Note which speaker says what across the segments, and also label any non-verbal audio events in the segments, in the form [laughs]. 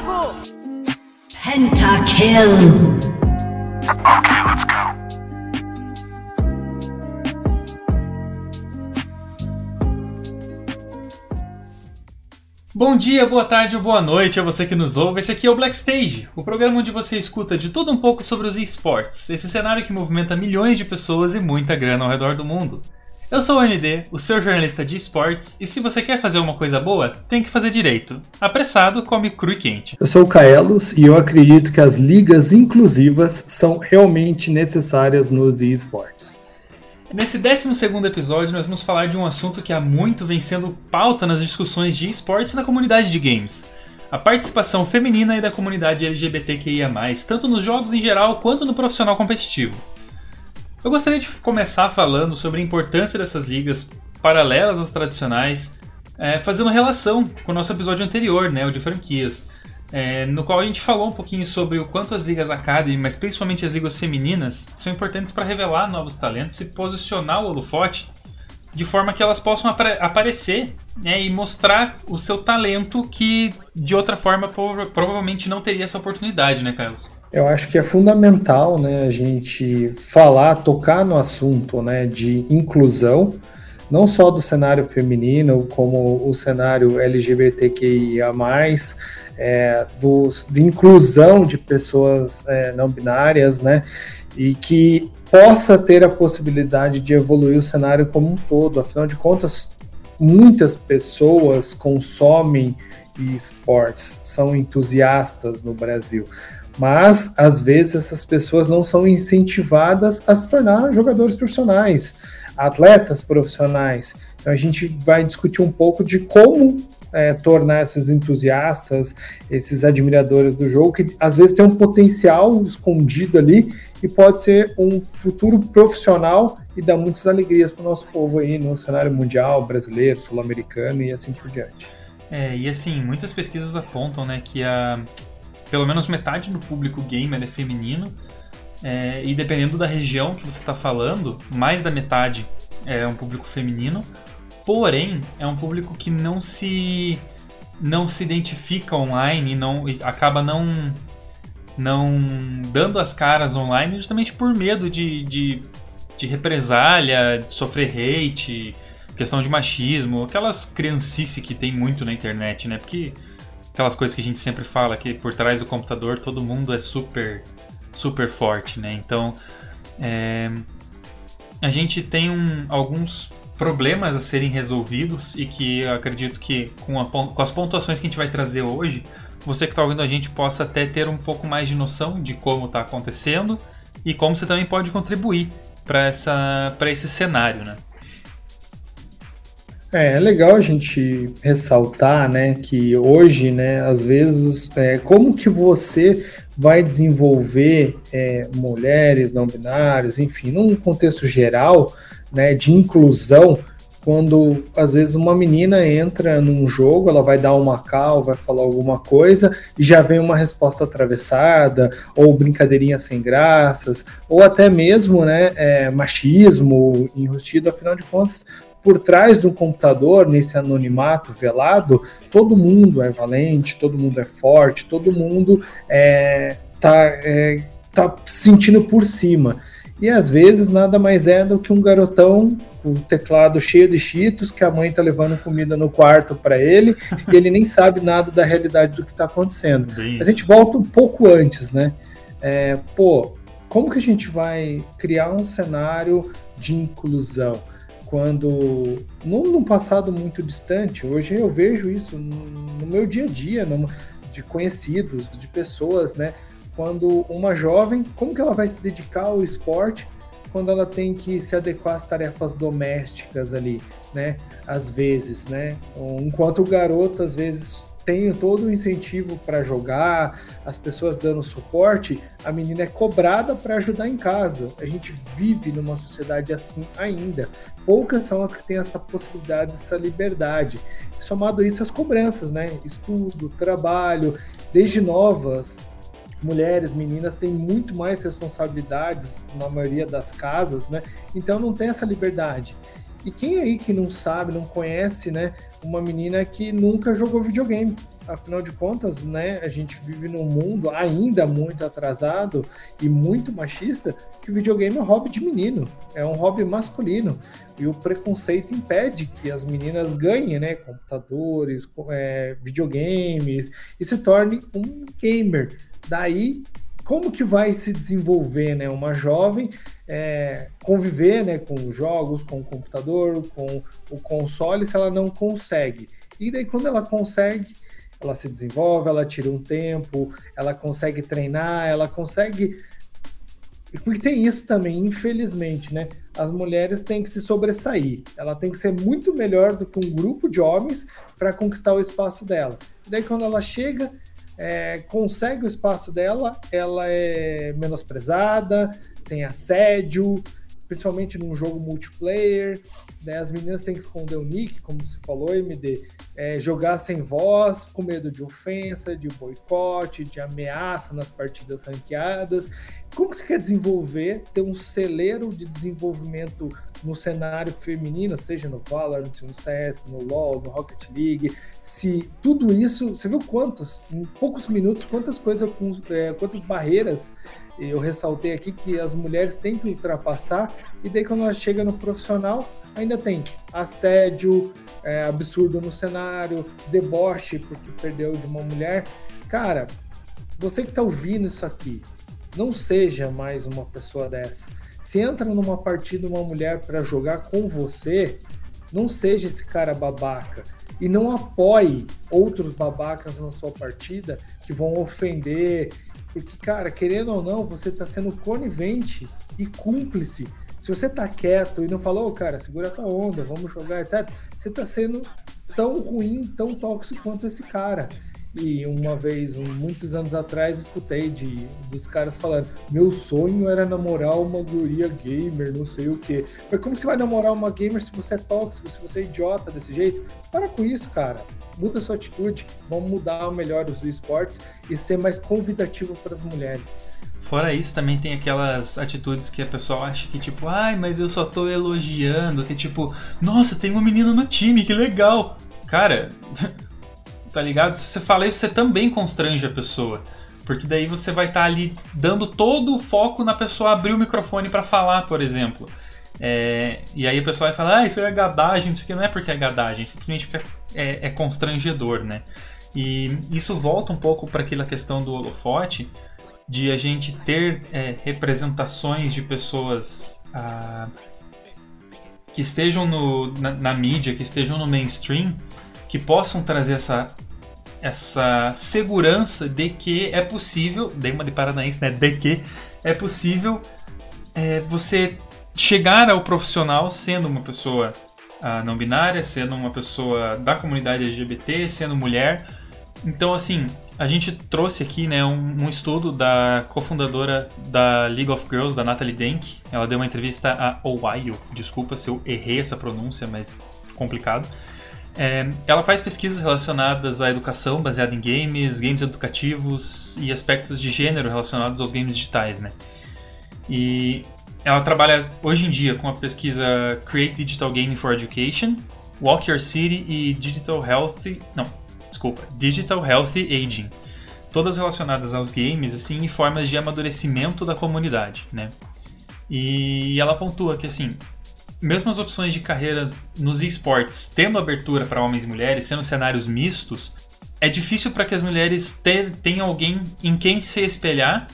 Speaker 1: logo!
Speaker 2: Pentakill!
Speaker 3: Okay, let's go.
Speaker 4: Bom dia, boa tarde ou boa noite a você que nos ouve. Esse aqui é o Black Stage, o programa onde você escuta de tudo um pouco sobre os esportes, esse cenário que movimenta milhões de pessoas e muita grana ao redor do mundo. Eu sou o ND, o seu jornalista de esportes, e se você quer fazer uma coisa boa, tem que fazer direito. Apressado, come cru e quente.
Speaker 5: Eu sou o Kaelos e eu acredito que as ligas inclusivas são realmente necessárias nos esportes.
Speaker 4: Nesse 12 episódio, nós vamos falar de um assunto que há muito vem sendo pauta nas discussões de esportes na comunidade de games. A participação feminina e da comunidade LGBTQIA, tanto nos jogos em geral quanto no profissional competitivo. Eu gostaria de começar falando sobre a importância dessas ligas paralelas às tradicionais, é, fazendo relação com o nosso episódio anterior, né, o de franquias, é, no qual a gente falou um pouquinho sobre o quanto as ligas Academy, mas principalmente as ligas femininas, são importantes para revelar novos talentos e posicionar o holofote de forma que elas possam aparecer né, e mostrar o seu talento que de outra forma provavelmente não teria essa oportunidade, né, Carlos?
Speaker 5: Eu acho que é fundamental, né, a gente falar, tocar no assunto, né, de inclusão, não só do cenário feminino, como o cenário LGBTQIA+, é, do, de inclusão de pessoas é, não binárias, né, e que possa ter a possibilidade de evoluir o cenário como um todo. Afinal de contas, muitas pessoas consomem esportes, são entusiastas no Brasil mas às vezes essas pessoas não são incentivadas a se tornar jogadores profissionais, atletas profissionais. Então a gente vai discutir um pouco de como é, tornar esses entusiastas, esses admiradores do jogo, que às vezes tem um potencial escondido ali e pode ser um futuro profissional e dar muitas alegrias para o nosso povo aí no cenário mundial, brasileiro, sul-americano e assim por diante.
Speaker 4: É, e assim, muitas pesquisas apontam né, que a, pelo menos metade do público gamer é feminino. É, e dependendo da região que você está falando, mais da metade é um público feminino. Porém, é um público que não se não se identifica online e não e acaba não não dando as caras online justamente por medo de, de, de represália, de sofrer hate, questão de machismo, aquelas criancice que tem muito na internet, né? Porque aquelas coisas que a gente sempre fala que por trás do computador todo mundo é super super forte, né? Então é, a gente tem um, alguns problemas a serem resolvidos e que eu acredito que com, a, com as pontuações que a gente vai trazer hoje, você que está ouvindo a gente possa até ter um pouco mais de noção de como está acontecendo e como você também pode contribuir para esse cenário, né?
Speaker 5: É, é legal a gente ressaltar, né, que hoje, né, às vezes, é, como que você vai desenvolver é, mulheres não binárias, enfim, num contexto geral, né, de inclusão, quando às vezes uma menina entra num jogo, ela vai dar uma cal, vai falar alguma coisa e já vem uma resposta atravessada, ou brincadeirinha sem graças, ou até mesmo né, é, machismo enrustido, afinal de contas, por trás de um computador, nesse anonimato velado, todo mundo é valente, todo mundo é forte, todo mundo é, tá, é, tá sentindo por cima. E às vezes nada mais é do que um garotão com um teclado cheio de cheetos, que a mãe tá levando comida no quarto para ele, e ele nem sabe nada da realidade do que está acontecendo. a gente volta um pouco antes, né? É, pô, como que a gente vai criar um cenário de inclusão? Quando, não num passado muito distante, hoje eu vejo isso no meu dia a dia, de conhecidos, de pessoas, né? Quando uma jovem, como que ela vai se dedicar ao esporte quando ela tem que se adequar às tarefas domésticas ali, né? Às vezes, né? Enquanto o garoto, às vezes, tem todo o incentivo para jogar, as pessoas dando suporte, a menina é cobrada para ajudar em casa. A gente vive numa sociedade assim ainda. Poucas são as que têm essa possibilidade, essa liberdade. Somado a isso, as cobranças, né? Estudo, trabalho, desde novas, mulheres, meninas têm muito mais responsabilidades na maioria das casas, né? Então não tem essa liberdade. E quem aí que não sabe, não conhece, né, uma menina que nunca jogou videogame? afinal de contas, né, a gente vive num mundo ainda muito atrasado e muito machista, que o videogame é um hobby de menino, é um hobby masculino. E o preconceito impede que as meninas ganhem, né, computadores, é, videogames e se tornem um gamer. Daí, como que vai se desenvolver, né, uma jovem é, conviver, né, com jogos, com o computador, com o console, se ela não consegue? E daí, quando ela consegue, ela se desenvolve, ela tira um tempo, ela consegue treinar, ela consegue. Porque tem isso também, infelizmente, né? As mulheres têm que se sobressair. Ela tem que ser muito melhor do que um grupo de homens para conquistar o espaço dela. E daí, quando ela chega, é, consegue o espaço dela, ela é menosprezada, tem assédio, principalmente num jogo multiplayer. Né? As meninas têm que esconder o nick, como você falou, MD é, jogar sem voz, com medo de ofensa, de boicote, de ameaça nas partidas ranqueadas. Como que você quer desenvolver, ter um celeiro de desenvolvimento no cenário feminino, seja no Valorant, no CS, no LoL, no Rocket League, se tudo isso, você viu quantos, em poucos minutos, quantas coisas, é, quantas barreiras eu ressaltei aqui que as mulheres têm que ultrapassar, e daí quando ela chega no profissional, ainda tem assédio, é, absurdo no cenário, deboche porque perdeu de uma mulher. Cara, você que está ouvindo isso aqui, não seja mais uma pessoa dessa. Se entra numa partida uma mulher para jogar com você, não seja esse cara babaca e não apoie outros babacas na sua partida que vão ofender. Porque, cara, querendo ou não, você está sendo conivente e cúmplice se você tá quieto e não falou, oh, cara, segura tua onda, vamos jogar, etc., você tá sendo tão ruim, tão tóxico quanto esse cara. E uma vez, muitos anos atrás, escutei de, dos caras falando: meu sonho era namorar uma guria gamer, não sei o quê. Mas como você vai namorar uma gamer se você é tóxico, se você é idiota desse jeito? Para com isso, cara. Muda sua atitude. Vamos mudar melhor os esportes e ser mais convidativo para as mulheres.
Speaker 4: Fora isso, também tem aquelas atitudes que a pessoa acha que, tipo, ai, mas eu só tô elogiando, que tipo, nossa, tem uma menina no time, que legal. Cara, [laughs] tá ligado? Se você fala isso, você também constrange a pessoa. Porque daí você vai estar tá ali dando todo o foco na pessoa abrir o microfone para falar, por exemplo. É, e aí a pessoa vai falar, ah, isso é gadagem, isso aqui não é porque é gadagem, simplesmente porque é, é constrangedor, né? E isso volta um pouco para aquela questão do holofote, de a gente ter é, representações de pessoas ah, que estejam no, na, na, mídia, que estejam no mainstream, que possam trazer essa, essa segurança de que é possível, dei uma de paranaense, né? De que é possível é, você chegar ao profissional sendo uma pessoa ah, não binária, sendo uma pessoa da comunidade LGBT, sendo mulher. Então, assim, a gente trouxe aqui né, um, um, estudo da cofundadora da League of Girls, da Natalie Denk. Ela deu uma entrevista a Ohio. Desculpa se eu errei essa pronúncia, mas complicado. É, ela faz pesquisas relacionadas à educação baseada em games, games educativos e aspectos de gênero relacionados aos games digitais, né? E ela trabalha hoje em dia com a pesquisa Create Digital Gaming for Education, Walk Your City e Digital Health. Não, desculpa, Digital Healthy Aging, todas relacionadas aos games assim e formas de amadurecimento da comunidade, né? E ela pontua que assim, mesmo as opções de carreira nos esportes tendo abertura para homens e mulheres, sendo cenários mistos, é difícil para que as mulheres tenham alguém em quem se espelhar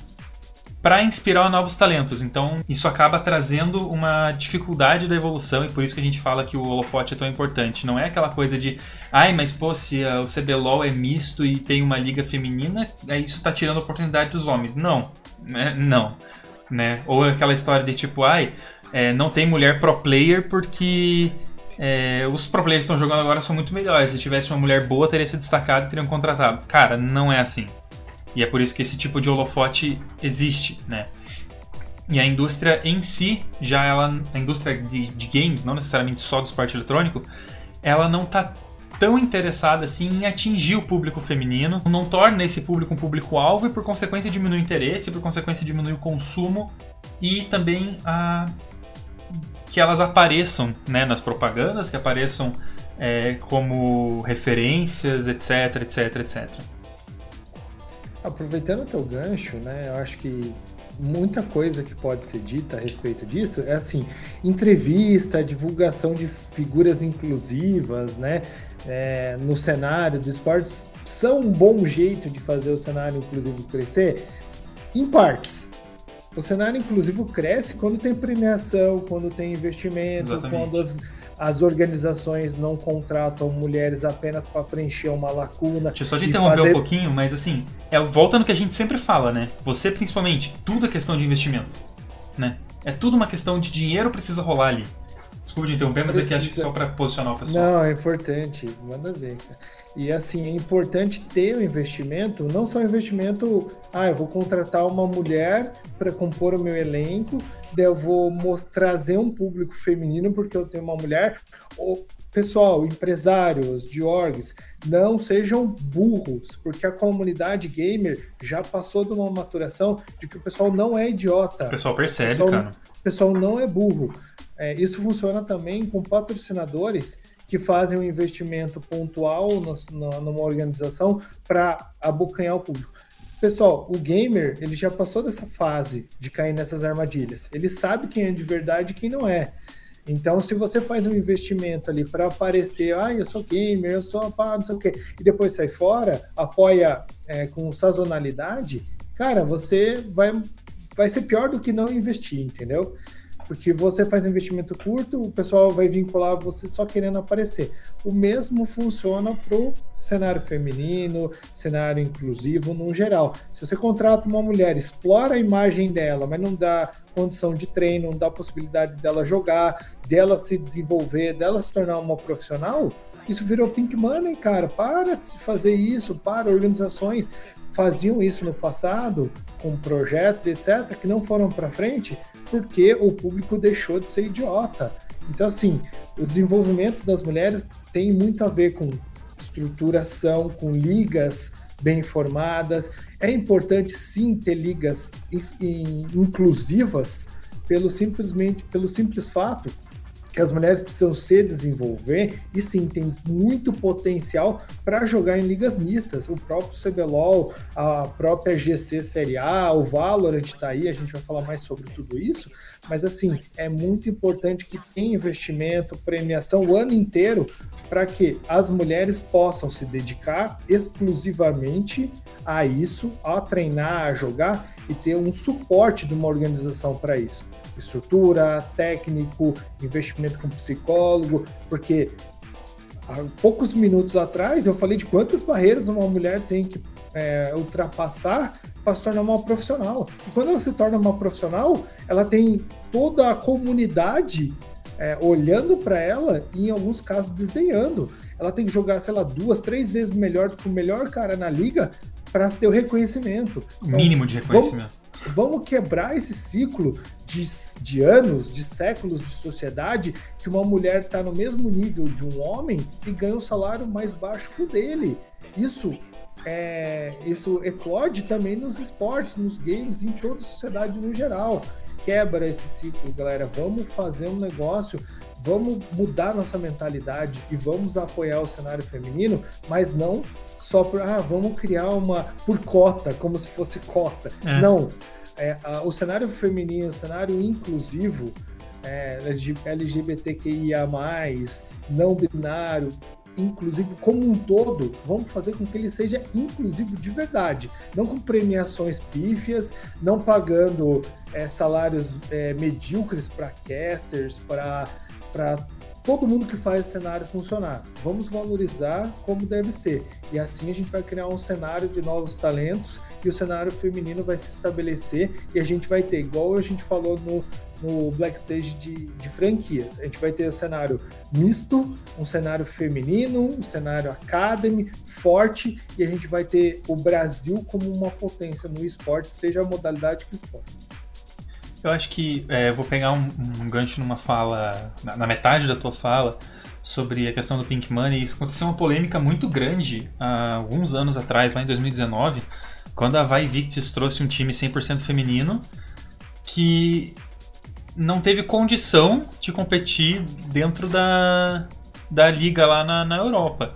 Speaker 4: para inspirar novos talentos. Então, isso acaba trazendo uma dificuldade da evolução e por isso que a gente fala que o holofote é tão importante. Não é aquela coisa de, ai, mas pô, se o CBLOL é misto e tem uma liga feminina, é isso tá tirando a oportunidade dos homens. Não, né? não. Né? Ou aquela história de tipo, ai, é, não tem mulher pro player porque é, os pro players que estão jogando agora são muito melhores. Se tivesse uma mulher boa, teria se destacado e teriam contratado. Cara, não é assim. E é por isso que esse tipo de holofote existe, né? E a indústria em si, já ela, a indústria de, de games, não necessariamente só do esporte eletrônico, ela não está tão interessada assim em atingir o público feminino, não torna esse público um público-alvo e por consequência diminui o interesse, por consequência diminui o consumo e também a que elas apareçam né, nas propagandas, que apareçam é, como referências, etc, etc, etc.
Speaker 5: Aproveitando o teu gancho, né, eu acho que muita coisa que pode ser dita a respeito disso é assim, entrevista, divulgação de figuras inclusivas, né, é, no cenário de esportes são um bom jeito de fazer o cenário inclusivo crescer, em partes. O cenário inclusivo cresce quando tem premiação, quando tem investimento,
Speaker 4: Exatamente.
Speaker 5: quando as, as organizações não contratam mulheres apenas para preencher uma lacuna.
Speaker 4: Deixa eu só te interromper
Speaker 5: fazer-
Speaker 4: um pouquinho, mas assim, é, volta no que a gente sempre fala, né? Você principalmente, tudo é questão de investimento, né? É tudo uma questão de dinheiro precisa rolar ali. Desculpa te interromper, mas aqui acho que só pra posicionar o pessoal.
Speaker 5: Não, é importante, manda ver, cara. E assim, é importante ter o investimento, não só investimento, ah, eu vou contratar uma mulher para compor o meu elenco, daí eu vou mos- trazer um público feminino porque eu tenho uma mulher. Ou, pessoal, empresários de orgs, não sejam burros, porque a comunidade gamer já passou de uma maturação de que o pessoal não é idiota.
Speaker 4: O pessoal percebe,
Speaker 5: Pessoal-
Speaker 4: cara.
Speaker 5: O pessoal não é burro. É, isso funciona também com patrocinadores que fazem um investimento pontual nas- na- numa organização para abocanhar o público. Pessoal, o gamer ele já passou dessa fase de cair nessas armadilhas. Ele sabe quem é de verdade e quem não é. Então, se você faz um investimento ali para aparecer, ah, eu sou gamer, eu sou pá, não sei o quê, e depois sai fora, apoia é, com sazonalidade, cara, você vai, vai ser pior do que não investir, entendeu? Porque você faz um investimento curto, o pessoal vai vincular você só querendo aparecer. O mesmo funciona pro cenário feminino, cenário inclusivo no geral. Se você contrata uma mulher, explora a imagem dela, mas não dá condição de treino, não dá possibilidade dela jogar, dela se desenvolver, dela se tornar uma profissional, isso virou pink money, cara. Para de se fazer isso, para organizações faziam isso no passado com projetos, etc, que não foram para frente porque o público deixou de ser idiota. Então assim, o desenvolvimento das mulheres tem muito a ver com estruturação, com ligas bem formadas. É importante sim ter ligas in- in- inclusivas pelo simplesmente pelo simples fato que as mulheres precisam se desenvolver e sim tem muito potencial para jogar em ligas mistas. O próprio CBLOL, a própria GC Série A, o Valorant está aí, a gente vai falar mais sobre tudo isso, mas assim, é muito importante que tenha investimento, premiação o ano inteiro para que as mulheres possam se dedicar exclusivamente a isso, a treinar, a jogar e ter um suporte de uma organização para isso estrutura, técnico, investimento com psicólogo, porque há poucos minutos atrás eu falei de quantas barreiras uma mulher tem que é, ultrapassar para se tornar uma profissional. E quando ela se torna uma profissional, ela tem toda a comunidade é, olhando para ela e, em alguns casos, desdenhando. Ela tem que jogar, sei lá, duas, três vezes melhor do que o melhor cara na liga para ter o reconhecimento.
Speaker 4: O mínimo de reconhecimento.
Speaker 5: Vamos quebrar esse ciclo de, de anos, de séculos de sociedade, que uma mulher está no mesmo nível de um homem e ganha um salário mais baixo que o dele. Isso é, isso eclode também nos esportes, nos games, em toda a sociedade no geral. Quebra esse ciclo, galera. Vamos fazer um negócio, vamos mudar nossa mentalidade e vamos apoiar o cenário feminino, mas não só por, ah, vamos criar uma por cota, como se fosse cota.
Speaker 4: É.
Speaker 5: Não. É, a- o cenário feminino, o cenário inclusivo, é, LGBTQIA, não binário, inclusivo como um todo, vamos fazer com que ele seja inclusivo de verdade, não com premiações pífias, não pagando é, salários é, medíocres para casters, para todo mundo que faz cenário funcionar. Vamos valorizar como deve ser. E assim a gente vai criar um cenário de novos talentos e o cenário feminino vai se estabelecer e a gente vai ter, igual a gente falou no, no Black Stage de, de franquias, a gente vai ter um cenário misto, um cenário feminino, um cenário academy, forte, e a gente vai ter o Brasil como uma potência no esporte, seja a modalidade que for.
Speaker 4: Eu acho que é, vou pegar um, um gancho numa fala, na, na, metade da tua fala, sobre a questão do Pink Money. Isso aconteceu uma polêmica muito grande há alguns anos atrás, lá em 2019, quando a Vai Victis trouxe um time 100% feminino que não teve condição de competir dentro da, da liga lá na, na Europa.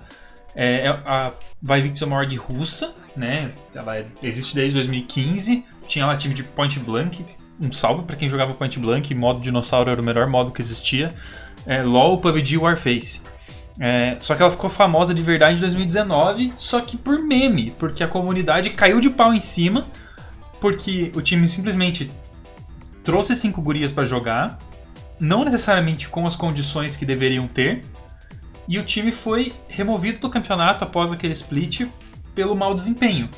Speaker 4: É, é- a Vivix é uma org russa, né? Ela é- existe desde 2015. Tinha lá time de Point Blank. Um salve pra quem jogava Point Blank. Modo dinossauro era o melhor modo que existia. É, LoL, PUBG e Warface. É, só que ela ficou famosa de verdade em 2019, só que por meme, porque a comunidade caiu de pau em cima, porque o time simplesmente trouxe cinco gurias pra jogar, não necessariamente com as condições que deveriam ter, e o time foi removido do campeonato após aquele split pelo mau desempenho.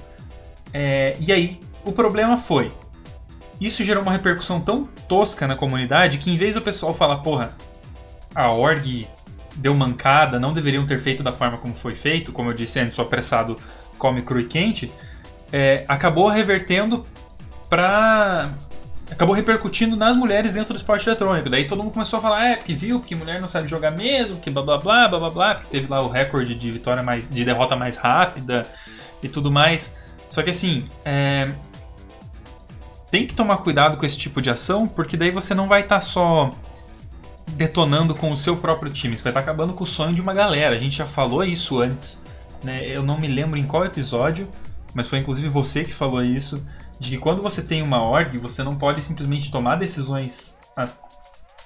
Speaker 4: É, e aí, o problema foi. Isso gerou uma repercussão tão tosca na comunidade que em vez do pessoal falar, porra, a org deu mancada, não deveriam ter feito da forma como foi feito, como eu disse antes, o apressado come cru e quente, é, acabou revertendo pra. Acabou repercutindo nas mulheres dentro do esporte eletrônico. Daí todo mundo começou a falar, é, porque viu, porque mulher não sabe jogar mesmo, que blá blá blá, blá blá blá, porque teve lá o recorde de vitória mais. de derrota mais rápida e tudo mais. Só que assim, é, tem que tomar cuidado com esse tipo de ação, porque daí você não vai estar só detonando com o seu próprio time, você vai estar acabando com o sonho de uma galera. A gente já falou isso antes, né? Eu não me lembro em qual episódio, mas foi inclusive você que falou isso, de que quando você tem uma org, você não pode simplesmente tomar decisões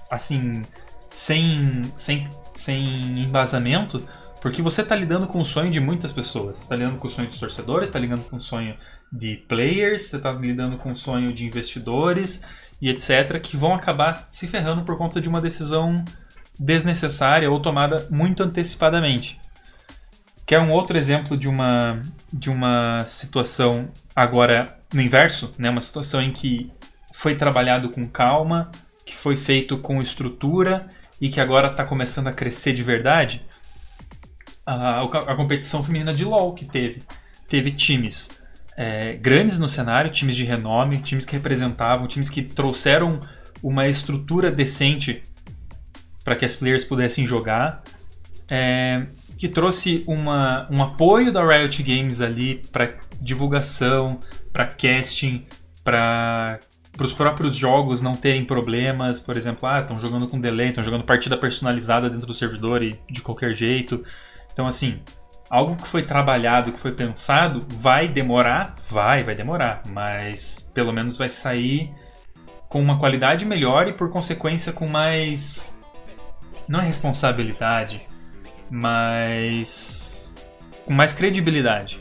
Speaker 4: assim, sem, sem, sem embasamento, porque você está lidando com o sonho de muitas pessoas. Está lidando com o sonho dos torcedores, está lidando com o sonho de players, você está lidando com o sonho de investidores e etc., que vão acabar se ferrando por conta de uma decisão desnecessária ou tomada muito antecipadamente. Quer um outro exemplo de uma, de uma situação agora no inverso, né? uma situação em que foi trabalhado com calma, que foi feito com estrutura e que agora está começando a crescer de verdade? A, a competição feminina de LoL que teve. Teve times é, grandes no cenário, times de renome, times que representavam, times que trouxeram uma estrutura decente para que as players pudessem jogar, é, que trouxe uma, um apoio da Riot Games ali para divulgação, para casting, para os próprios jogos não terem problemas, por exemplo, ah, estão jogando com delay, estão jogando partida personalizada dentro do servidor e de qualquer jeito. Então, assim, algo que foi trabalhado, que foi pensado, vai demorar? Vai, vai demorar, mas pelo menos vai sair com uma qualidade melhor e, por consequência, com mais. Não é responsabilidade, mas. com mais credibilidade.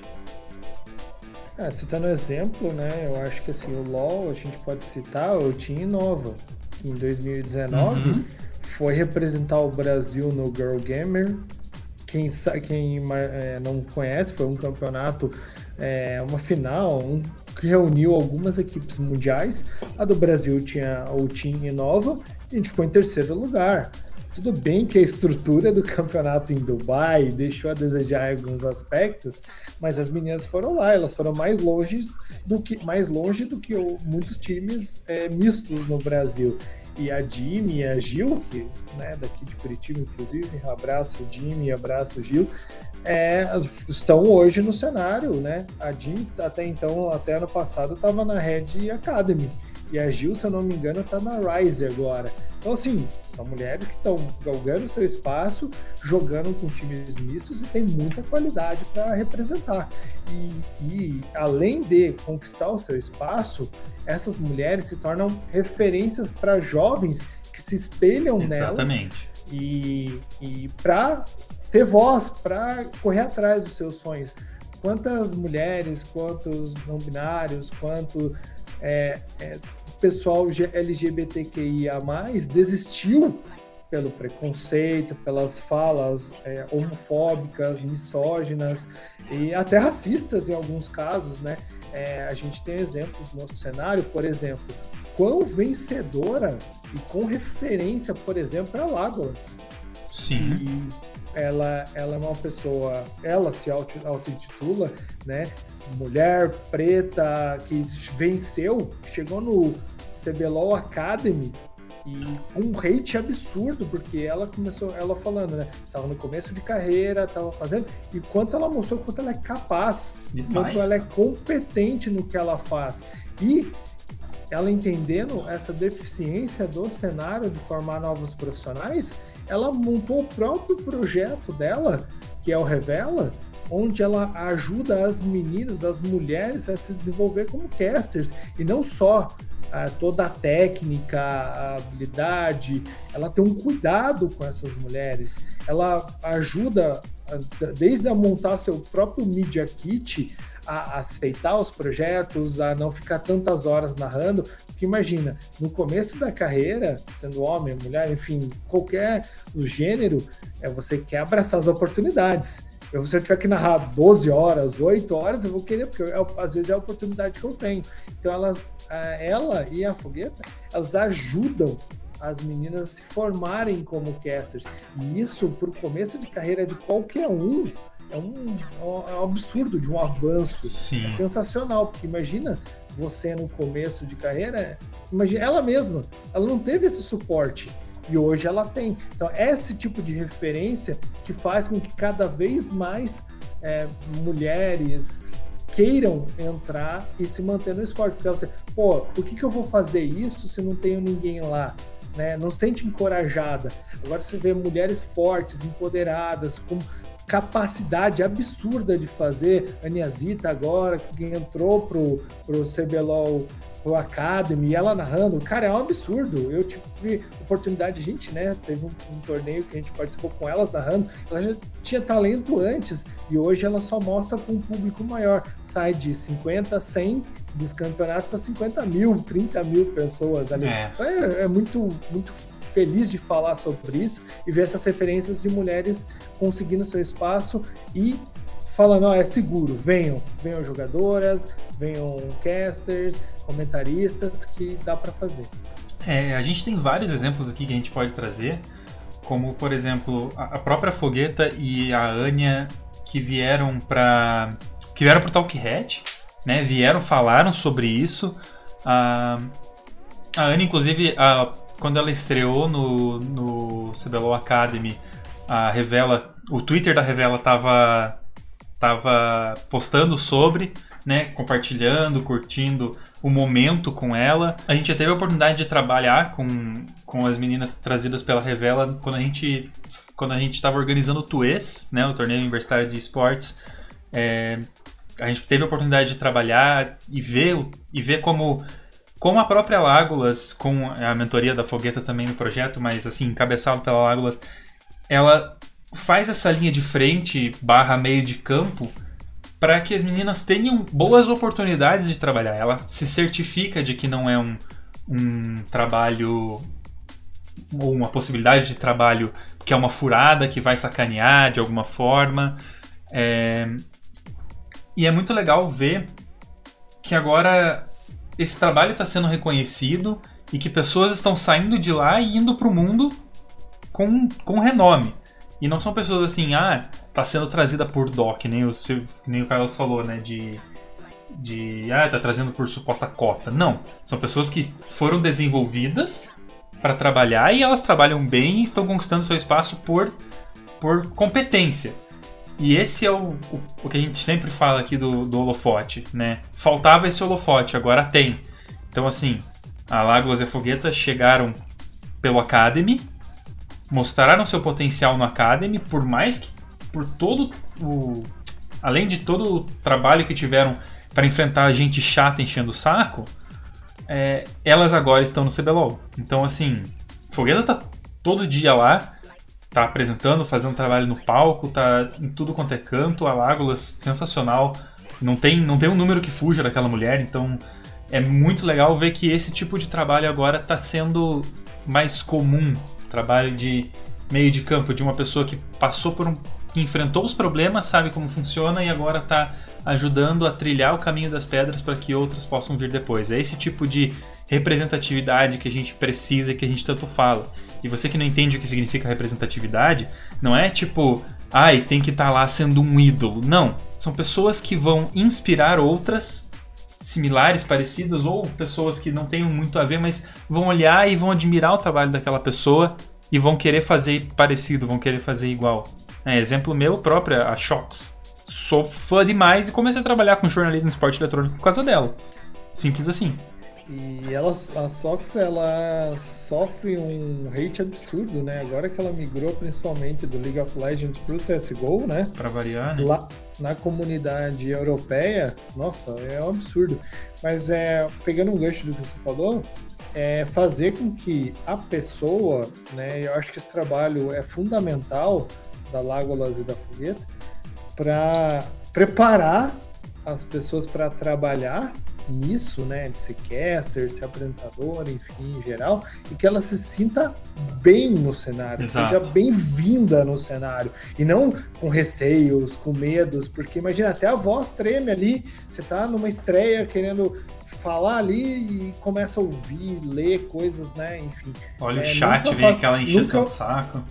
Speaker 5: Ah, citando exemplo, né? Eu acho que assim, o LoL, a gente pode citar o Team Innova, que em 2019
Speaker 4: Uhum.
Speaker 5: foi representar o Brasil no Girl Gamer. Quem, quem eh, não conhece, foi um campeonato, eh, uma final, um, que reuniu algumas equipes mundiais. A do Brasil tinha o Team Innova e a gente ficou em terceiro lugar. Tudo bem que a estrutura do campeonato em Dubai deixou a desejar em alguns aspectos, mas as meninas foram lá, elas foram mais longe do que, mais longe do que muitos times eh, mistos no Brasil. E a Jimmy e a Gil, que né, daqui de Curitiba, inclusive, abraço Jimmy, abraço Gil, é, estão hoje no cenário, né? A Jimmy até então, até ano passado, estava na Red Academy. E a Gil, se eu não me engano, está na Rise agora. Então, assim, são mulheres que estão galgando seu espaço, jogando com times mistos e tem muita qualidade para representar. E, e, além de conquistar o seu espaço, essas mulheres se tornam referências para jovens que se espelham nelas
Speaker 4: Exatamente.
Speaker 5: e, e para ter voz, para correr atrás dos seus sonhos. Quantas mulheres, quantos não binários, quanto é, é, pessoal LGBTQIA+, desistiu pelo preconceito, pelas falas é, homofóbicas, misóginas e até racistas em alguns casos, né? É, a gente tem exemplos no nosso cenário, por exemplo, quão vencedora e com referência, por exemplo, é a Lagoas.
Speaker 4: Sim.
Speaker 5: E ela, ela é uma pessoa, ela se auto- auto-intitula, né? Mulher preta que venceu, chegou no CBLOL Academy e com um hate absurdo, porque ela começou, ela falando, né? Tava no começo de carreira, tava fazendo, e quanto ela mostrou quanto ela é capaz,
Speaker 4: Demais.
Speaker 5: quanto ela é competente no que ela faz. E ela entendendo essa deficiência do cenário de formar novos profissionais, ela montou o próprio projeto dela, que é o Revela, onde ela ajuda as meninas, as mulheres a se desenvolver como casters e não só ah, toda a técnica, a habilidade, ela tem um cuidado com essas mulheres, ela ajuda desde a montar seu próprio media kit a aceitar os projetos, a não ficar tantas horas narrando, porque imagina, no começo da carreira, sendo homem, mulher, enfim, qualquer gênero, é você quer abraçar as oportunidades. Eu, se eu tiver que narrar 12 horas, 8 horas, eu vou querer, porque eu, às vezes é a oportunidade que eu tenho. Então elas, ela e a Fogueta, elas ajudam as meninas se formarem como casters. E isso, para o começo de carreira de qualquer um, é um, é um absurdo de um avanço.
Speaker 4: Sim.
Speaker 5: É sensacional, porque imagina você no começo de carreira, imagina ela mesma, ela não teve esse suporte. E hoje ela tem. Então, é esse tipo de referência que faz com que cada vez mais é, mulheres queiram entrar e se manter no esporte. Porque você, pô, por que, que eu vou fazer isso se não tenho ninguém lá? Né? Não sente encorajada. Agora você vê mulheres fortes, empoderadas, com capacidade absurda de fazer. A Niazita agora, que entrou pro, pro CBLOL pro Academy, ela narrando, cara, é um absurdo. Eu tive oportunidade, a gente, né, teve um, um, torneio que a gente participou com elas narrando, ela já tinha talento antes e hoje ela só mostra com um público maior. Sai de 50, 100 dos campeonatos para 50 mil, 30 mil pessoas ali. É, é, é muito, muito feliz de falar sobre isso e ver essas referências de mulheres conseguindo seu espaço e falando, ó, é seguro, venham, venham jogadoras, venham casters, comentaristas, que dá para fazer.
Speaker 4: É, a gente tem vários exemplos aqui que a gente pode trazer, como por exemplo a própria Fogueta e a Anya que vieram para que vieram para Talkhead, né? Vieram falaram sobre isso. A, a Anya inclusive a, quando ela estreou no, no CBLOL Academy, a Revela, o Twitter da Revela tava, tava postando sobre, né, compartilhando, curtindo o momento com ela. A gente já teve a oportunidade de trabalhar com, com as meninas trazidas pela Revela quando a gente quando a gente estava organizando o TUES, né, o torneio universitário de esportes. É, a gente teve a oportunidade de trabalhar e ver, e ver como com a própria Lágulas, com a mentoria da Fogueta também no projeto, mas assim, encabeçado pela Lágulas, ela faz essa linha de frente barra meio de campo para que as meninas tenham boas oportunidades de trabalhar. Ela se certifica de que não é um, um trabalho ou uma possibilidade de trabalho que é uma furada, que vai sacanear de alguma forma. É... E é muito legal ver que agora esse trabalho está sendo reconhecido e que pessoas estão saindo de lá e indo para o mundo com, com renome. E não são pessoas assim, ah, tá sendo trazida por Doc, nem o, nem o Carlos falou, né? De, de. Ah, tá trazendo por suposta cota. Não. São pessoas que foram desenvolvidas para trabalhar e elas trabalham bem e estão conquistando seu espaço por, por competência. E esse é o, o, o, que a gente sempre fala aqui do, do holofote, né? Faltava esse holofote, agora tem. Então, assim, a Lágos e a Fogueta chegaram pelo Academy, mostraram seu potencial no Academy, por mais que, por todo o. Além de todo o trabalho que tiveram para enfrentar a gente chata enchendo o saco, é, elas agora estão no CBLOL. Então, assim, Fogueta tá todo dia lá, tá apresentando, fazendo trabalho no palco, tá em tudo quanto é canto, a Lágolas sensacional. Não tem, não tem um número que fuja daquela mulher, então é muito legal ver que esse tipo de trabalho agora está sendo mais comum. Trabalho de meio de campo, de uma pessoa que passou por um. Que enfrentou os problemas, sabe como funciona e agora está ajudando a trilhar o caminho das pedras para que outras possam vir depois. É esse tipo de representatividade que a gente precisa e que a gente tanto fala. E você que não entende o que significa representatividade, não é tipo, ai, tem que estar tá lá sendo um ídolo. Não. São pessoas que vão inspirar outras similares, parecidas, ou pessoas que não tenham muito a ver, mas vão olhar e vão admirar o trabalho daquela pessoa e vão querer fazer parecido, vão querer fazer igual. É, exemplo meu próprio, a Shots. Sou fã demais e comecei a trabalhar com jornalismo e esporte eletrônico por causa dela. Simples assim.
Speaker 5: E ela, a Sox ela sofre um hate absurdo, né? Agora que ela migrou principalmente do League of Legends pro CSGO, né?
Speaker 4: Pra variar, né?
Speaker 5: Lá na comunidade europeia, nossa, é um absurdo. Mas é, pegando um gancho do que você falou, é fazer com que a pessoa, né? Eu acho que esse trabalho é fundamental da Lágolas e da Fogueta para preparar as pessoas para trabalhar nisso, né, de ser caster, ser apresentador, enfim, em geral, e que ela se sinta bem no cenário,
Speaker 4: Exato.
Speaker 5: seja bem-vinda no cenário, e não com receios, com medos, porque imagina, até a voz treme ali, você tá numa estreia querendo falar ali e começa a ouvir, ler coisas, né, enfim.
Speaker 4: Olha o
Speaker 5: É,
Speaker 4: chat,
Speaker 5: nunca
Speaker 4: vem
Speaker 5: faço-
Speaker 4: aquela encheção
Speaker 5: nunca-
Speaker 4: de saco.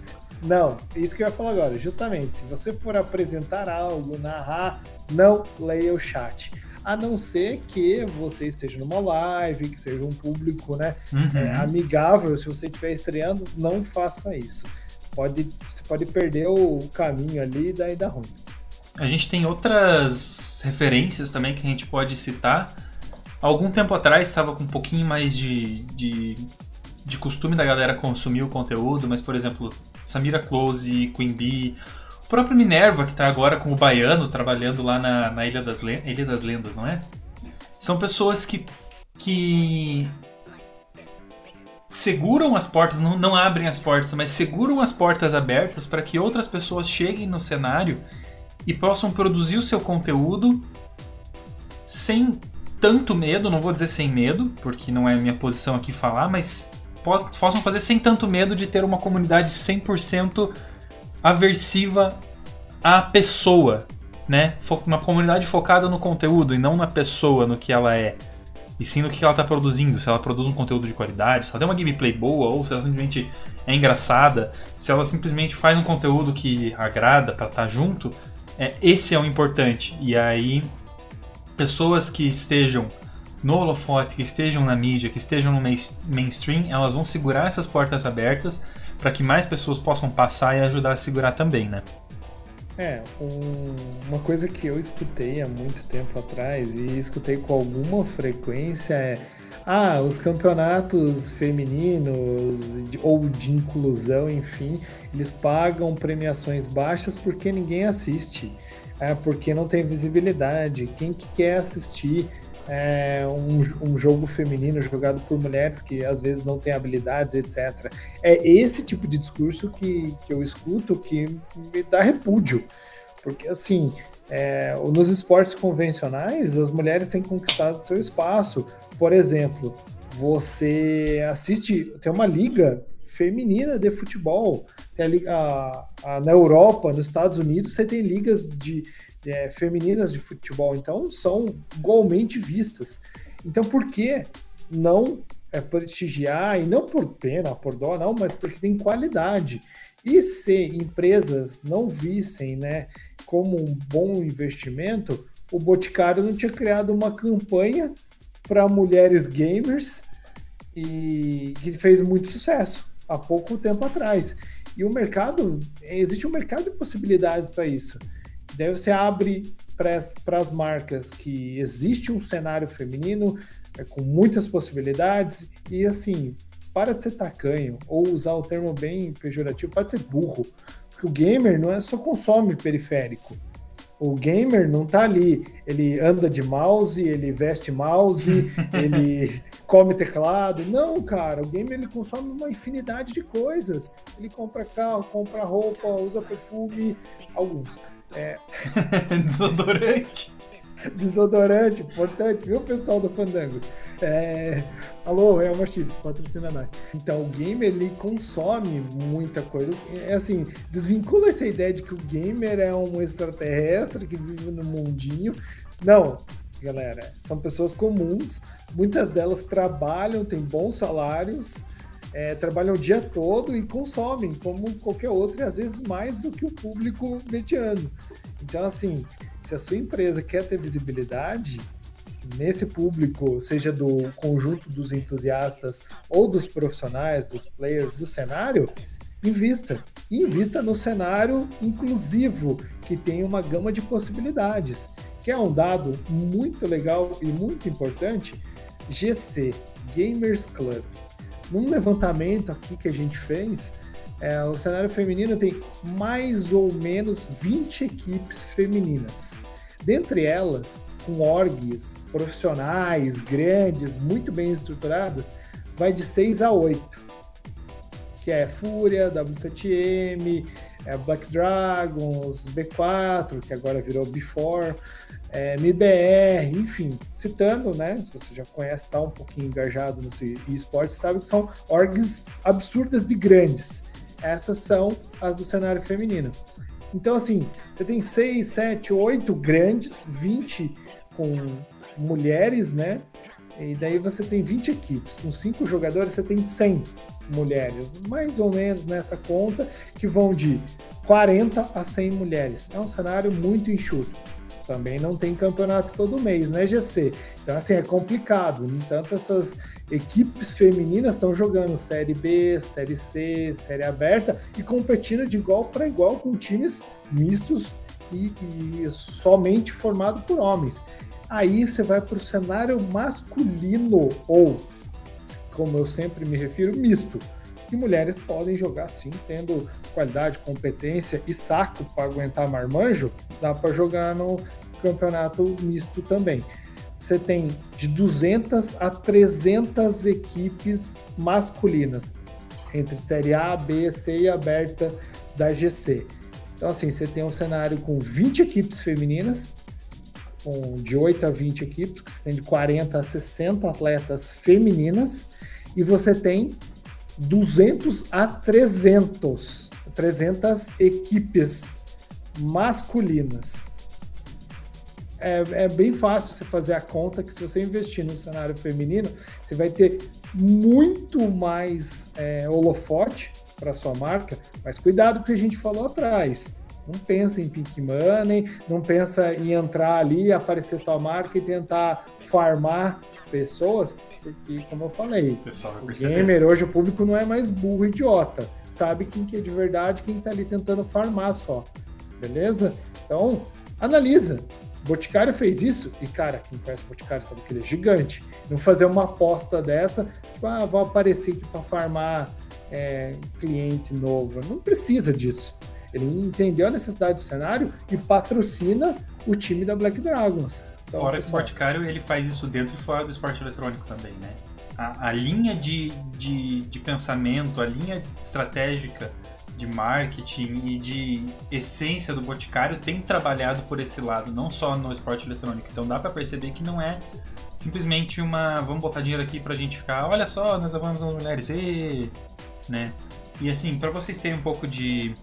Speaker 5: Não, isso que eu ia falar agora. Justamente, se você for apresentar algo, narrar, não leia o chat. A não ser que você esteja numa live, que seja um público né,
Speaker 4: Uhum.
Speaker 5: é, amigável. Se você estiver estreando, não faça isso. Pode, você pode perder o caminho ali e daí dá ruim.
Speaker 4: A gente tem outras referências também que a gente pode citar. Algum tempo atrás estava com um pouquinho mais de, de, de costume da galera consumir o conteúdo, mas, por exemplo, Samira Close, Queen Bee, o próprio Minerva, que está agora com o Baiano, trabalhando lá na, na Ilha, das Len- Ilha das Lendas, não é? São pessoas que, que seguram as portas, não, não abrem as portas, mas seguram as portas abertas para que outras pessoas cheguem no cenário e possam produzir o seu conteúdo sem tanto medo, não vou dizer sem medo, porque não é minha posição aqui falar, mas possam fazer sem tanto medo de ter uma comunidade 100% aversiva à pessoa, né? Uma comunidade focada no conteúdo e não na pessoa, no que ela é. E sim no que ela está produzindo, se ela produz um conteúdo de qualidade, se ela tem uma gameplay boa ou se ela simplesmente é engraçada, se ela simplesmente faz um conteúdo que agrada para estar junto, é, esse é o importante. E aí, pessoas que estejam no holofote, que estejam na mídia, que estejam no main- mainstream, elas vão segurar essas portas abertas para que mais pessoas possam passar e ajudar a segurar também, né?
Speaker 5: É, um- uma coisa que eu escutei há muito tempo atrás e escutei com alguma frequência é ah, os campeonatos femininos de- ou de inclusão, enfim, eles pagam premiações baixas porque ninguém assiste, é, porque não tem visibilidade. Quem que quer assistir é, um, um jogo feminino jogado por mulheres que às vezes não têm habilidades, etc. É esse tipo de discurso que, que eu escuto que me dá repúdio. Porque, assim, é, nos esportes convencionais, as mulheres têm conquistado seu espaço. Por exemplo, você assiste, tem uma liga feminina de futebol. Tem a a- a- na Europa, nos Estados Unidos, você tem ligas de, é, femininas de futebol, então são igualmente vistas. Então, por que não é, prestigiar, e não por pena, por dó, não, mas porque tem qualidade. E se empresas não vissem né, como um bom investimento, o Boticário não tinha criado uma campanha para mulheres gamers e que fez muito sucesso há pouco tempo atrás. E o mercado, existe um mercado de possibilidades para isso. Daí você abre para as marcas que existe um cenário feminino é, com muitas possibilidades e assim, para de ser tacanho ou usar o termo bem pejorativo, para de ser burro. Porque o gamer não é só consome periférico. O gamer não tá ali, ele anda de mouse, ele veste mouse, [laughs] ele come teclado. Não, cara, o gamer ele consome uma infinidade de coisas. Ele compra carro, compra roupa, usa perfume, alguns. É, [laughs]
Speaker 4: Desodorante.
Speaker 5: desodorante, importante, viu, pessoal do Fandangos? É, alô, é uma Chips, patrocina nós. Então, o gamer, ele consome muita coisa. É assim, desvincula essa ideia de que o gamer é um extraterrestre que vive no mundinho. Não, galera, são pessoas comuns, muitas delas trabalham, têm bons salários, é, trabalham o dia todo e consomem, como qualquer outro, e às vezes mais do que o público mediano. Então, assim, se a sua empresa quer ter visibilidade nesse público, seja do conjunto dos entusiastas ou dos profissionais, dos players do cenário, invista. Invista no cenário inclusivo, que tem uma gama de possibilidades. Que é um dado muito legal e muito importante. GC, Gamers Club. Num levantamento aqui que a gente fez, é, o cenário feminino tem mais ou menos 20 equipes femininas. Dentre elas, com orgs profissionais, grandes, muito bem estruturadas, vai de 6 a 8. Que é Fúria, W7M, é Black Dragons, B4, que agora virou B4, é, MBR, enfim, citando, né? Se você já conhece, está um pouquinho engajado nesse esporte, sabe que são orgs absurdas de grandes. Essas são as do cenário feminino. Então, assim, você tem 6, 7, 8 grandes, 20 com mulheres, né? E daí você tem 20 equipes. Com 5 jogadores, você tem 100 mulheres, mais ou menos nessa conta, que vão de 40 a 100 mulheres. É um cenário muito enxuto também não tem campeonato todo mês, né, GC? Então, assim, é complicado. No entanto, essas equipes femininas estão jogando Série B, Série C, Série aberta e competindo de igual para igual com times mistos e, e somente formado por homens. Aí você vai para o cenário masculino, ou, como eu sempre me refiro, misto. E mulheres podem jogar sim, tendo qualidade, competência e saco para aguentar marmanjo, dá para jogar no campeonato misto também. Você tem de 200 a 300 equipes masculinas, entre Série A, B, C e aberta da GC. Então, assim, você tem um cenário com 20 equipes femininas, com de 8 a 20 equipes, que você tem de 40 a 60 atletas femininas, e você tem 200 a 300, 300 equipes masculinas é, é bem fácil você fazer a conta que se você investir no cenário feminino, você vai ter muito mais é, holofote para sua marca, mas cuidado com o que a gente falou atrás. Não pensa em pink money, não pensa em entrar ali, aparecer tua marca e tentar farmar pessoas, porque, como eu falei, o, gamer hoje, o público não é mais burro idiota. Sabe quem que é de verdade, quem está ali tentando farmar só. Beleza? Então, analisa. Boticário fez isso, e cara, quem conhece o Boticário sabe que ele é gigante. Não fazer uma aposta dessa, tipo, ah, vou aparecer aqui para farmar é, cliente novo. Não precisa disso. Ele entendeu a necessidade do cenário e patrocina o time da Black Dragons.
Speaker 4: Então, fora pessoal... o Boticário, ele faz isso dentro e fora do esporte eletrônico também, né? A, a linha de, de, de pensamento, a linha estratégica de marketing e de essência do Boticário tem trabalhado por esse lado, não só no esporte eletrônico. Então dá para perceber que não é simplesmente uma vamos botar dinheiro aqui pra gente ficar, olha só, nós amamos as mulheres, e, né? E assim, para vocês terem um pouco de,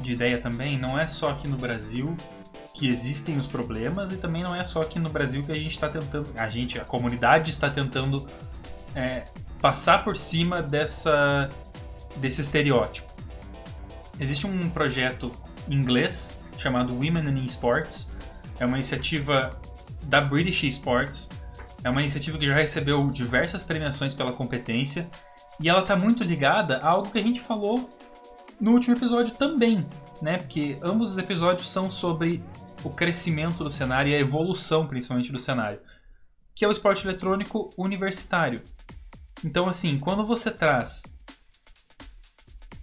Speaker 4: de ideia também, não é só aqui no Brasil que existem os problemas e também não é só aqui no Brasil que a gente está tentando, a gente, a comunidade está tentando é, passar por cima dessa desse estereótipo. Existe um projeto inglês chamado Women in Esports. É uma iniciativa da British Esports. É uma iniciativa que já recebeu diversas premiações pela competência. E ela está muito ligada a algo que a gente falou no último episódio também, né? Porque ambos os episódios são sobre o crescimento do cenário e a evolução, principalmente, do cenário, que é o esporte eletrônico universitário. Então, assim, quando você traz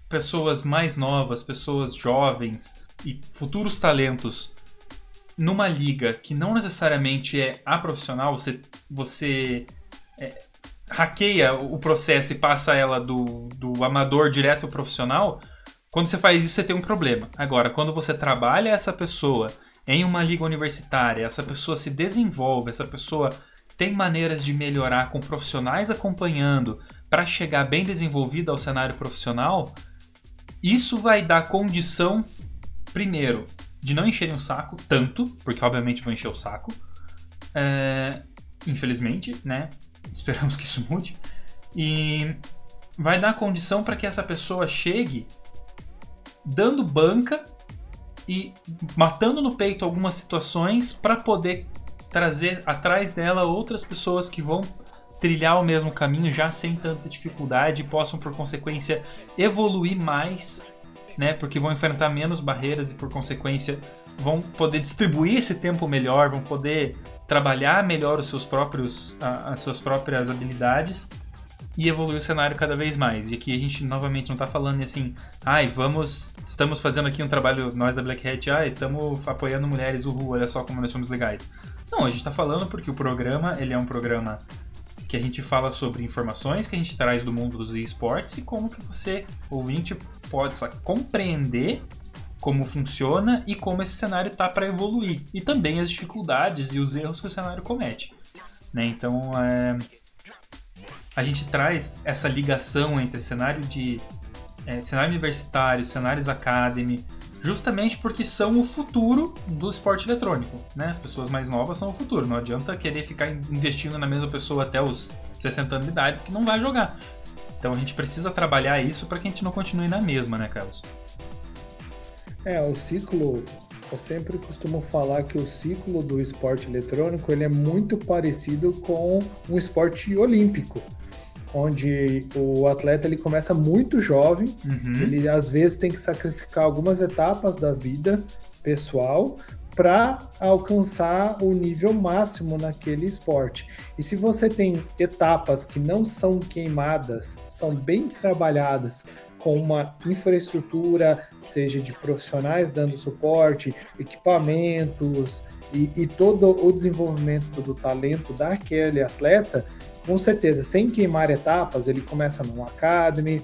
Speaker 4: pessoas mais novas, pessoas jovens e futuros talentos numa liga que não necessariamente é a profissional, você, você é, hackeia o processo e passa ela do, do amador direto ao profissional, quando você faz isso você tem um problema. Agora, quando você trabalha essa pessoa em uma liga universitária, essa pessoa se desenvolve, essa pessoa tem maneiras de melhorar com profissionais acompanhando para chegar bem desenvolvida ao cenário profissional, isso vai dar condição, primeiro, de não encherem o saco tanto, porque obviamente vão encher o saco. É, infelizmente, né? [laughs] Esperamos que isso mude. E vai dar condição para que essa pessoa chegue dando banca e matando no peito algumas situações para poder trazer atrás dela outras pessoas que vão trilhar o mesmo caminho já sem tanta dificuldade e possam, por consequência, evoluir mais, né? Porque vão enfrentar menos barreiras e, por consequência, vão poder distribuir esse tempo melhor, vão poder trabalhar melhor os seus próprios, as suas próprias habilidades e evoluir o cenário cada vez mais. E aqui a gente novamente não tá falando assim, ai, vamos, estamos fazendo aqui um trabalho, nós da Black Hat, ai, estamos apoiando mulheres, uhul, olha só como nós somos legais. Não, a gente tá falando porque o programa, ele é um programa que a gente fala sobre informações que a gente traz do mundo dos esportes e como que você, ouvinte, pode sabe, compreender como funciona e como esse cenário tá para evoluir. E também as dificuldades e os erros que o cenário comete. Né? Então, é, a gente traz essa ligação entre cenário de é, cenário universitário, cenários academy, justamente porque são o futuro do esporte eletrônico. Né? As pessoas mais novas são o futuro. Não adianta querer ficar investindo na mesma pessoa até os 60 anos de idade, porque não vai jogar. Então a gente precisa trabalhar isso para que a gente não continue na mesma, né, Carlos?
Speaker 5: É, o ciclo, eu sempre costumo falar que o ciclo do esporte eletrônico ele é muito parecido com um esporte olímpico, onde o atleta ele começa muito jovem,
Speaker 4: Uhum.
Speaker 5: ele às vezes tem que sacrificar algumas etapas da vida pessoal para alcançar o nível máximo naquele esporte. E se você tem etapas que não são queimadas, são bem trabalhadas, com uma infraestrutura, seja de profissionais dando suporte, equipamentos e, e todo o desenvolvimento do talento daquele atleta, com certeza, sem queimar etapas, ele começa num academy,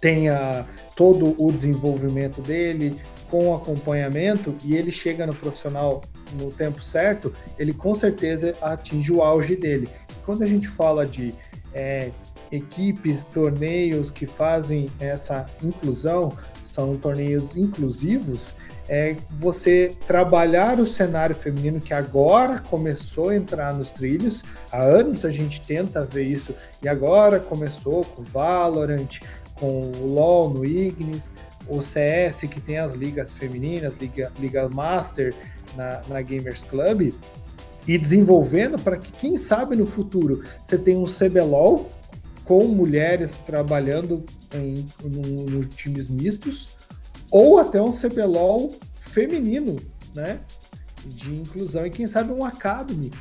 Speaker 5: tenha todo o desenvolvimento dele com acompanhamento e ele chega no profissional no tempo certo, ele com certeza atinge o auge dele. Quando a gente fala de é, equipes, torneios que fazem essa inclusão, são torneios inclusivos, é você trabalhar o cenário feminino que agora começou a entrar nos trilhos. Há anos a gente tenta ver isso e agora começou com Valorant, com o LoL no Ignis, o CS que tem as ligas femininas, Liga, Liga Master na, na Gamers Club, e desenvolvendo para que, quem sabe, no futuro você tenha um CBLOL com mulheres trabalhando em, em, em times mistos, ou até um CBLOL feminino, né? De inclusão, e quem sabe um Academy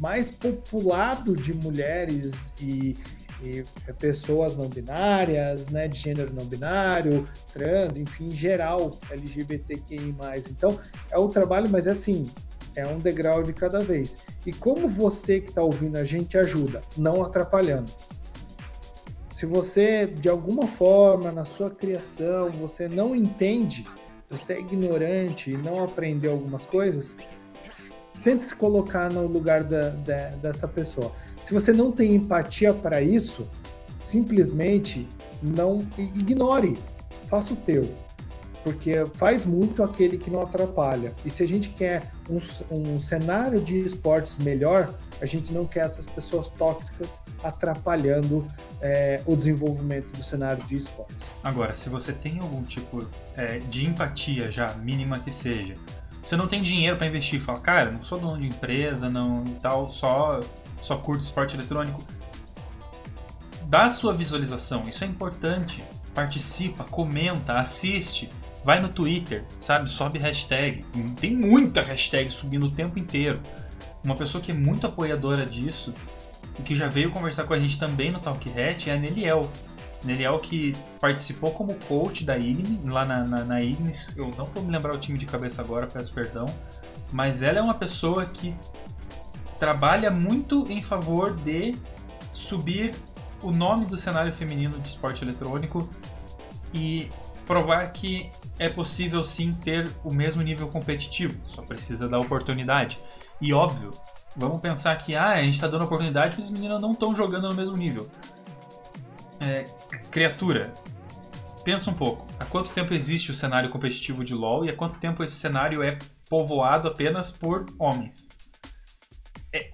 Speaker 5: mais populado de mulheres e, e pessoas não binárias, né, de gênero não binário, trans, enfim, em geral, LGBTQI+. Então, é o trabalho, mas é assim, é um degrau de cada vez. E como você que está ouvindo a gente ajuda? Não atrapalhando. Se você, de alguma forma, na sua criação, você não entende, você é ignorante e não aprendeu algumas coisas, tente se colocar no lugar da, da, dessa pessoa. Se você não tem empatia para isso, simplesmente não ignore, faça o teu, porque faz muito aquele que não atrapalha. E se a gente quer um, um cenário de esportes melhor, a gente não quer essas pessoas tóxicas atrapalhando é, o desenvolvimento do cenário de esportes.
Speaker 4: Agora, se você tem algum tipo é, de empatia já, mínima que seja, você não tem dinheiro para investir, fala, cara, não sou dono de empresa, não tal, só só curto esporte eletrônico. Dá a sua visualização, isso é importante. Participa, comenta, assiste, vai no Twitter, sabe? Sobe hashtag. Tem muita hashtag subindo o tempo inteiro. Uma pessoa que é muito apoiadora disso e que já veio conversar com a gente também no Talk Hat é a Neliel. Neliel que participou como coach da Ignis, lá na, na, na Ignis. Eu não vou me lembrar o time de cabeça agora, peço perdão. Mas ela é uma pessoa que trabalha muito em favor de subir o nome do cenário feminino de esporte eletrônico e provar que é possível sim ter o mesmo nível competitivo, só precisa da oportunidade. E óbvio, vamos pensar que ah, a gente está dando oportunidade mas os meninos não estão jogando no mesmo nível. É, criatura, pensa um pouco. Há quanto tempo existe o cenário competitivo de LoL e há quanto tempo esse cenário é povoado apenas por homens? É,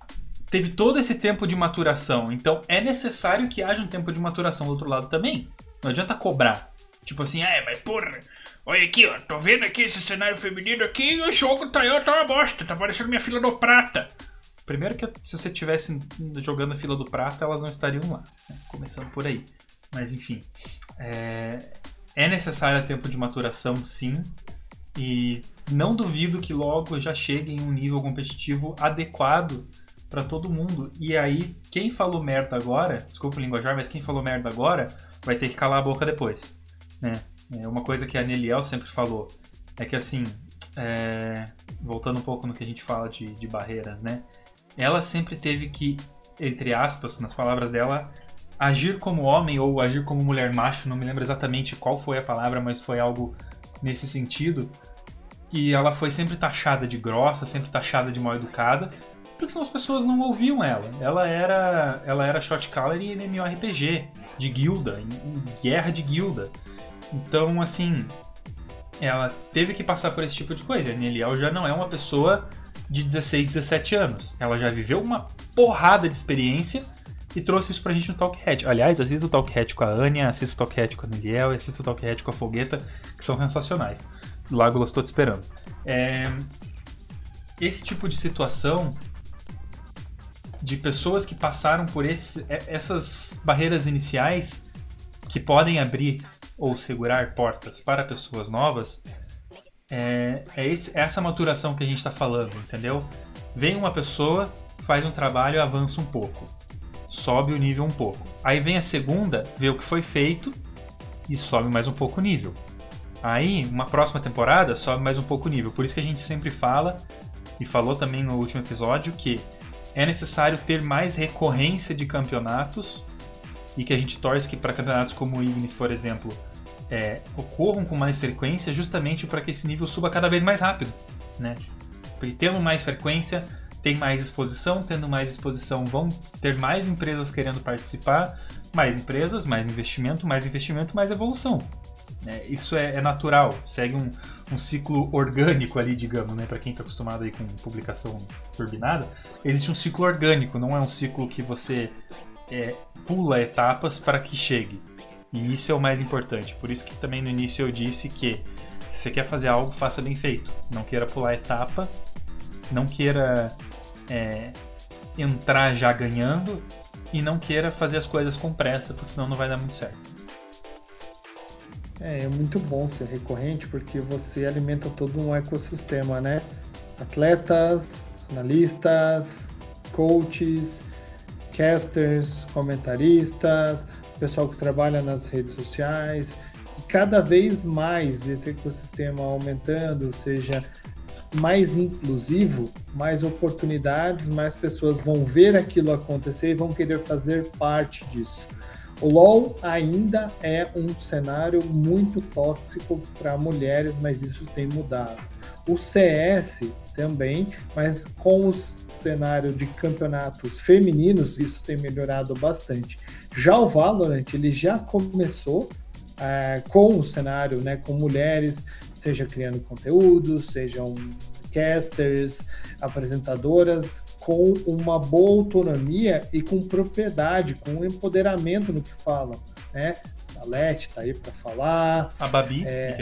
Speaker 4: teve todo esse tempo de maturação, então é necessário que haja um tempo de maturação do outro lado também. Não adianta cobrar. Tipo assim, é, mas porra, olha aqui, ó, tô vendo aqui esse cenário feminino aqui e o jogo tá, tá uma bosta, tá parecendo minha fila do prata. Primeiro que se você tivesse jogando a fila do prata, elas não estariam lá. Né? Começando por aí. Mas enfim. É, é necessário tempo de maturação, sim. E não duvido que logo já chegue em um nível competitivo adequado para todo mundo. E aí, quem falou merda agora, desculpa o linguajar, mas quem falou merda agora vai ter que calar a boca depois. Né? É uma coisa que a Neliel sempre falou é que assim, é, voltando um pouco no que a gente fala de, de barreiras, né? Ela sempre teve que, entre aspas, nas palavras dela, agir como homem ou agir como mulher macho, não me lembro exatamente qual foi a palavra, mas foi algo nesse sentido. E ela foi sempre taxada de grossa, sempre taxada de mal educada, porque senão as pessoas não ouviam ela. Ela era, ela era shot caller em MMORPG, de guilda, em, em guerra de guilda. Então, assim, ela teve que passar por esse tipo de coisa. A Neliel já não é uma pessoa de 16, 17 anos. Ela já viveu uma porrada de experiência e trouxe isso pra gente no Talkhead. Aliás, assista o Talkhead com a Anya, assista o Talkhead com a Neliel e assista o Talkhead com a Fogueta, que são sensacionais. Lago estou te esperando. É... Esse tipo de situação de pessoas que passaram por esse, essas barreiras iniciais que podem abrir ou segurar portas para pessoas novas, é, é, esse, é essa maturação que a gente está falando, entendeu? Vem uma pessoa, faz um trabalho, avança um pouco, sobe o nível um pouco. Aí vem a segunda, vê o que foi feito e sobe mais um pouco o nível. Aí, uma próxima temporada, sobe mais um pouco o nível. Por isso que a gente sempre fala, e falou também no último episódio, que é necessário ter mais recorrência de campeonatos e que a gente torce que para campeonatos como o Ignis, por exemplo, é, ocorram com mais frequência, justamente para que esse nível suba cada vez mais rápido, né? Porque tendo mais frequência, tem mais exposição, tendo mais exposição, vão ter mais empresas querendo participar, mais empresas, mais investimento, mais investimento, mais evolução. É, isso é, é, natural, segue um, um, ciclo orgânico ali, digamos, né? Para quem está acostumado aí com publicação turbinada, existe um ciclo orgânico, não é um ciclo que você é, pula etapas para que chegue. E isso é o mais importante. Por isso que também no início eu disse que se você quer fazer algo, faça bem feito. Não queira pular etapa, não queira é, entrar já ganhando e não queira fazer as coisas com pressa, porque senão não vai dar muito certo.
Speaker 5: É, é muito bom ser recorrente porque você alimenta todo um ecossistema, né? Atletas, analistas, coaches, casters, comentaristas, pessoal que trabalha nas redes sociais. E cada vez mais esse ecossistema aumentando, ou seja, mais inclusivo, mais oportunidades, mais pessoas vão ver aquilo acontecer e vão querer fazer parte disso. O LoL ainda é um cenário muito tóxico para mulheres, mas isso tem mudado. O CS também, mas com o cenário de campeonatos femininos, isso tem melhorado bastante. Já o Valorant, ele já começou é, com o cenário, né, com mulheres, seja criando conteúdo, sejam casters, apresentadoras, com uma boa autonomia e com propriedade, com empoderamento no que falam, né? Leti tá aí para falar.
Speaker 4: A Babi,
Speaker 5: é,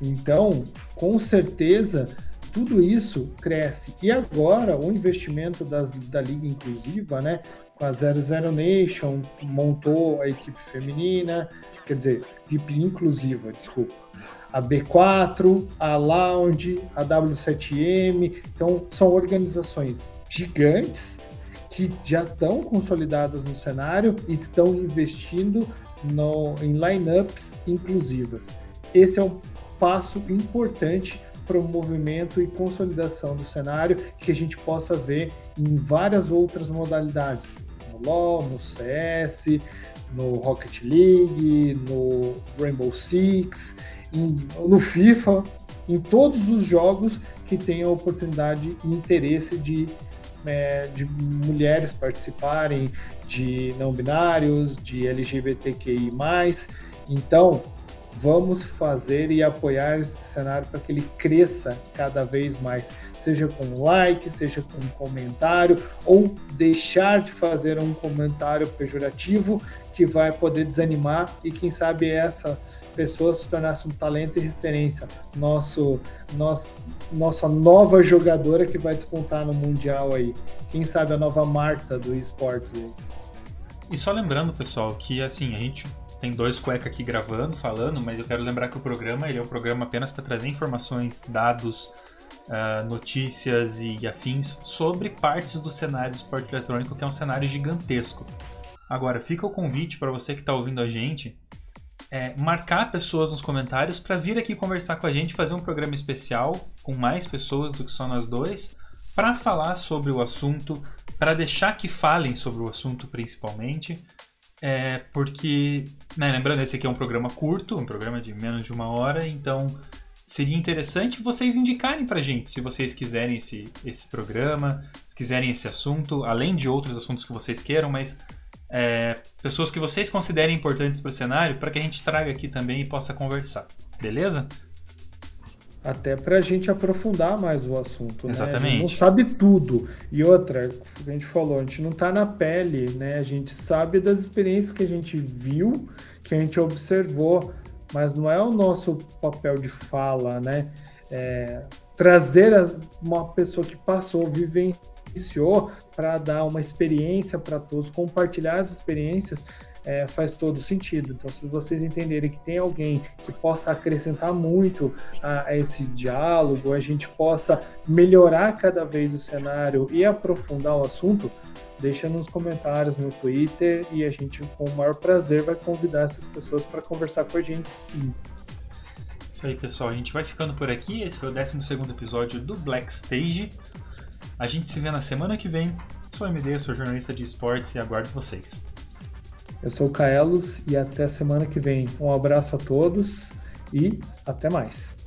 Speaker 5: Então, com certeza, tudo isso cresce. E agora, o investimento das, da Liga Inclusiva, né? Com a 00 Nation, montou a equipe feminina, quer dizer, equipe inclusiva, desculpa. A B4, a Lounge, a W7M. Então, são organizações gigantes que já estão consolidadas no cenário e estão investindo no, em lineups inclusivas. Esse é um passo importante para o movimento e consolidação do cenário que a gente possa ver em várias outras modalidades, no LoL, no CS, no Rocket League, no Rainbow Six, em, no FIFA, em todos os jogos que tenham oportunidade e interesse de, é, de mulheres participarem, de não binários, de LGBTQI. Então, vamos fazer e apoiar esse cenário para que ele cresça cada vez mais, seja com like, seja com comentário, ou deixar de fazer um comentário pejorativo que vai poder desanimar e quem sabe essa pessoa se tornasse um talento e referência, nosso, nosso, nossa nova jogadora que vai despontar no mundial aí, quem sabe a nova Marta do esportes aí.
Speaker 4: E só lembrando, pessoal, que assim, a gente tem dois cueca aqui gravando, falando, mas eu quero lembrar que o programa ele é um programa apenas para trazer informações, dados, uh, notícias e afins sobre partes do cenário do esporte eletrônico, que é um cenário gigantesco. Agora, fica o convite para você que está ouvindo a gente é, marcar pessoas nos comentários para vir aqui conversar com a gente, fazer um programa especial com mais pessoas do que só nós dois, para falar sobre o assunto, para deixar que falem sobre o assunto principalmente. É, porque, né, lembrando, esse aqui é um programa curto, um programa de menos de uma hora, então seria interessante vocês indicarem pra gente se vocês quiserem esse, esse programa, se quiserem esse assunto, além de outros assuntos que vocês queiram, mas é, pessoas que vocês considerem importantes para o cenário, para que a gente traga aqui também e possa conversar. Beleza?
Speaker 5: Até para a gente aprofundar mais o assunto.
Speaker 4: Exatamente. Né? A
Speaker 5: gente não sabe tudo. E outra, a gente falou, a gente não está na pele, né? A gente sabe das experiências que a gente viu, que a gente observou, mas não é o nosso papel de fala, né? É, trazer uma pessoa que passou, vivenciou, para dar uma experiência para todos, compartilhar as experiências é, faz todo sentido. Então, se vocês entenderem que tem alguém que possa acrescentar muito a, a, esse diálogo, a gente possa melhorar cada vez o cenário e aprofundar o assunto, deixa nos comentários no Twitter e a gente, com o maior prazer, vai convidar essas pessoas para conversar com a gente sim.
Speaker 4: Isso aí, pessoal. A gente vai ficando por aqui. Esse foi o 12 episódio do Black Stage. A gente se vê na semana que vem. Sou MD, sou jornalista de esportes e aguardo vocês.
Speaker 5: Eu sou o Kaelos e até semana que vem. Um abraço a todos e até mais.